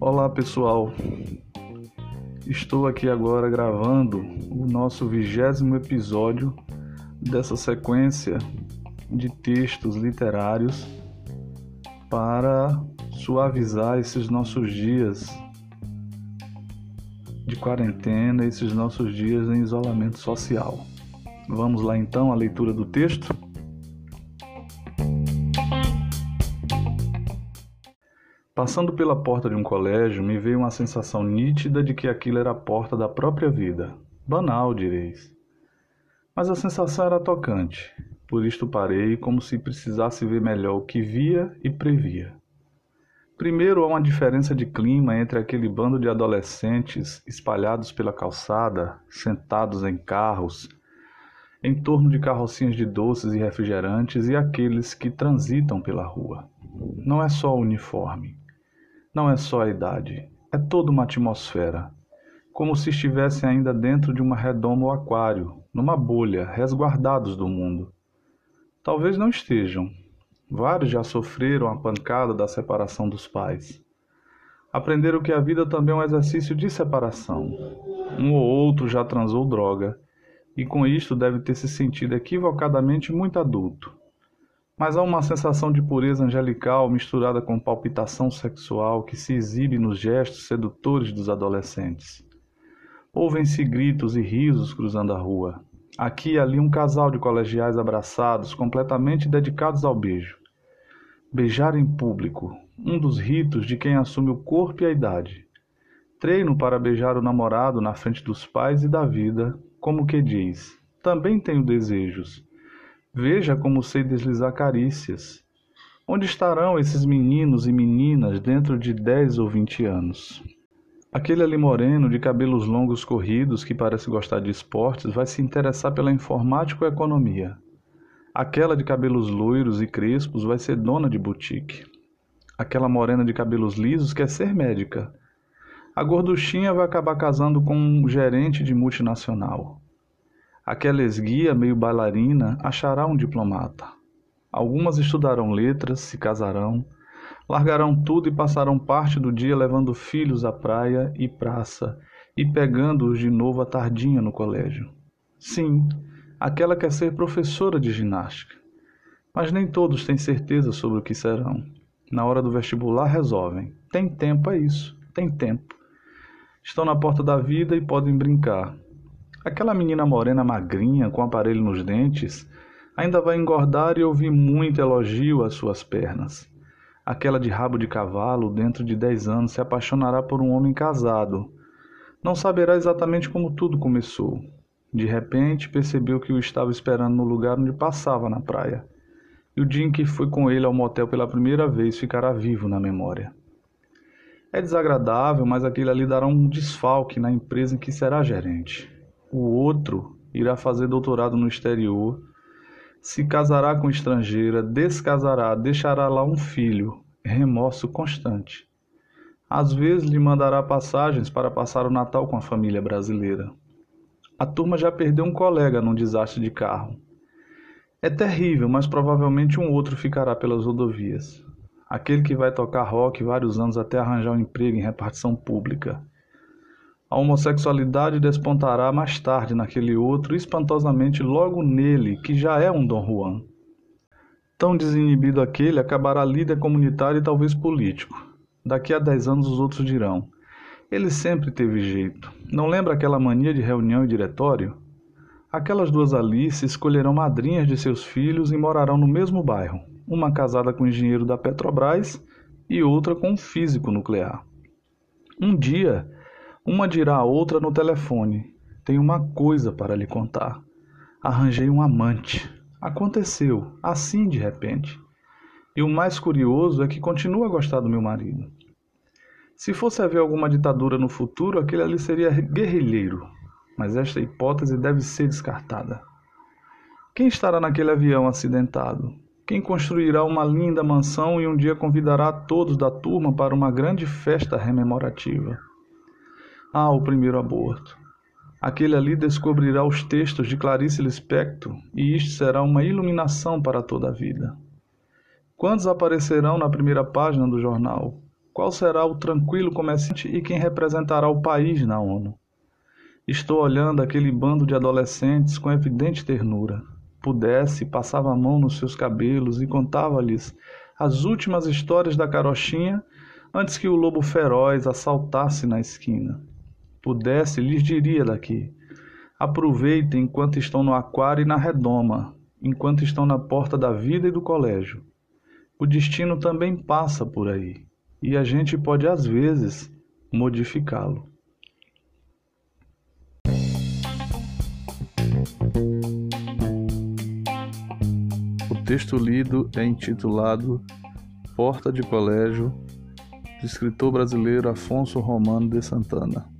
Olá pessoal, estou aqui agora gravando o nosso vigésimo episódio dessa sequência de textos literários para suavizar esses nossos dias de quarentena, esses nossos dias em isolamento social. Vamos lá então à leitura do texto? Passando pela porta de um colégio, me veio uma sensação nítida de que aquilo era a porta da própria vida. Banal, direis. Mas a sensação era tocante. Por isto parei, como se precisasse ver melhor o que via e previa. Primeiro, há uma diferença de clima entre aquele bando de adolescentes espalhados pela calçada, sentados em carros, em torno de carrocinhas de doces e refrigerantes, e aqueles que transitam pela rua. Não é só o uniforme, não é só a idade, é toda uma atmosfera, como se estivessem ainda dentro de uma redoma ou aquário, numa bolha, resguardados do mundo. Talvez não estejam, Vários já sofreram a pancada da separação dos pais. Aprenderam que a vida também é um exercício de separação. Um ou outro já transou droga, e com isto deve ter se sentido equivocadamente muito adulto. Mas há uma sensação de pureza angelical misturada com palpitação sexual que se exibe nos gestos sedutores dos adolescentes. Ouvem-se gritos e risos cruzando a rua. Aqui e ali um casal de colegiais abraçados, completamente dedicados ao beijo. Beijar em público, um dos ritos de quem assume o corpo e a idade. Treino para beijar o namorado na frente dos pais e da vida, como que diz: também tenho desejos. Veja como sei deslizar carícias. Onde estarão esses meninos e meninas dentro de dez ou vinte anos? Aquele ali moreno, de cabelos longos corridos, que parece gostar de esportes, vai se interessar pela informática ou economia. Aquela de cabelos loiros e crespos vai ser dona de boutique. Aquela morena de cabelos lisos quer ser médica. A gorduchinha vai acabar casando com um gerente de multinacional. Aquela esguia, meio bailarina, achará um diplomata. Algumas estudarão letras, se casarão, Largarão tudo e passarão parte do dia levando filhos à praia e praça e pegando-os de novo à tardinha no colégio. Sim, aquela quer ser professora de ginástica. Mas nem todos têm certeza sobre o que serão. Na hora do vestibular resolvem. Tem tempo é isso, tem tempo. Estão na porta da vida e podem brincar. Aquela menina morena magrinha com aparelho nos dentes ainda vai engordar e ouvir muito elogio às suas pernas. Aquela de rabo de cavalo, dentro de dez anos, se apaixonará por um homem casado. Não saberá exatamente como tudo começou. De repente, percebeu que o estava esperando no lugar onde passava na praia. E o dia em que foi com ele ao motel pela primeira vez ficará vivo na memória. É desagradável, mas aquele ali dará um desfalque na empresa em que será gerente. O outro irá fazer doutorado no exterior se casará com estrangeira, descasará, deixará lá um filho, remorso constante. Às vezes lhe mandará passagens para passar o Natal com a família brasileira. A turma já perdeu um colega num desastre de carro. É terrível, mas provavelmente um outro ficará pelas rodovias. Aquele que vai tocar rock vários anos até arranjar um emprego em repartição pública. A homossexualidade despontará mais tarde naquele outro, espantosamente logo nele, que já é um Dom Juan. Tão desinibido aquele, acabará líder comunitário e talvez político. Daqui a dez anos os outros dirão: ele sempre teve jeito. Não lembra aquela mania de reunião e diretório? Aquelas duas Alice escolherão madrinhas de seus filhos e morarão no mesmo bairro, uma casada com o engenheiro da Petrobras e outra com um físico nuclear. Um dia, uma dirá a outra no telefone: Tenho uma coisa para lhe contar. Arranjei um amante. Aconteceu, assim de repente. E o mais curioso é que continua a gostar do meu marido. Se fosse haver alguma ditadura no futuro, aquele ali seria guerrilheiro. Mas esta hipótese deve ser descartada. Quem estará naquele avião acidentado? Quem construirá uma linda mansão e um dia convidará todos da turma para uma grande festa rememorativa? Ah, o primeiro aborto. Aquele ali descobrirá os textos de Clarice Lispector e isto será uma iluminação para toda a vida. Quantos aparecerão na primeira página do jornal? Qual será o tranquilo comerciante e quem representará o país na ONU? Estou olhando aquele bando de adolescentes com evidente ternura. Pudesse, passava a mão nos seus cabelos e contava-lhes as últimas histórias da carochinha antes que o lobo feroz assaltasse na esquina. Pudesse, lhes diria daqui: aproveitem enquanto estão no aquário e na redoma, enquanto estão na porta da vida e do colégio. O destino também passa por aí, e a gente pode às vezes modificá-lo. O texto lido é intitulado Porta de Colégio, do escritor brasileiro Afonso Romano de Santana.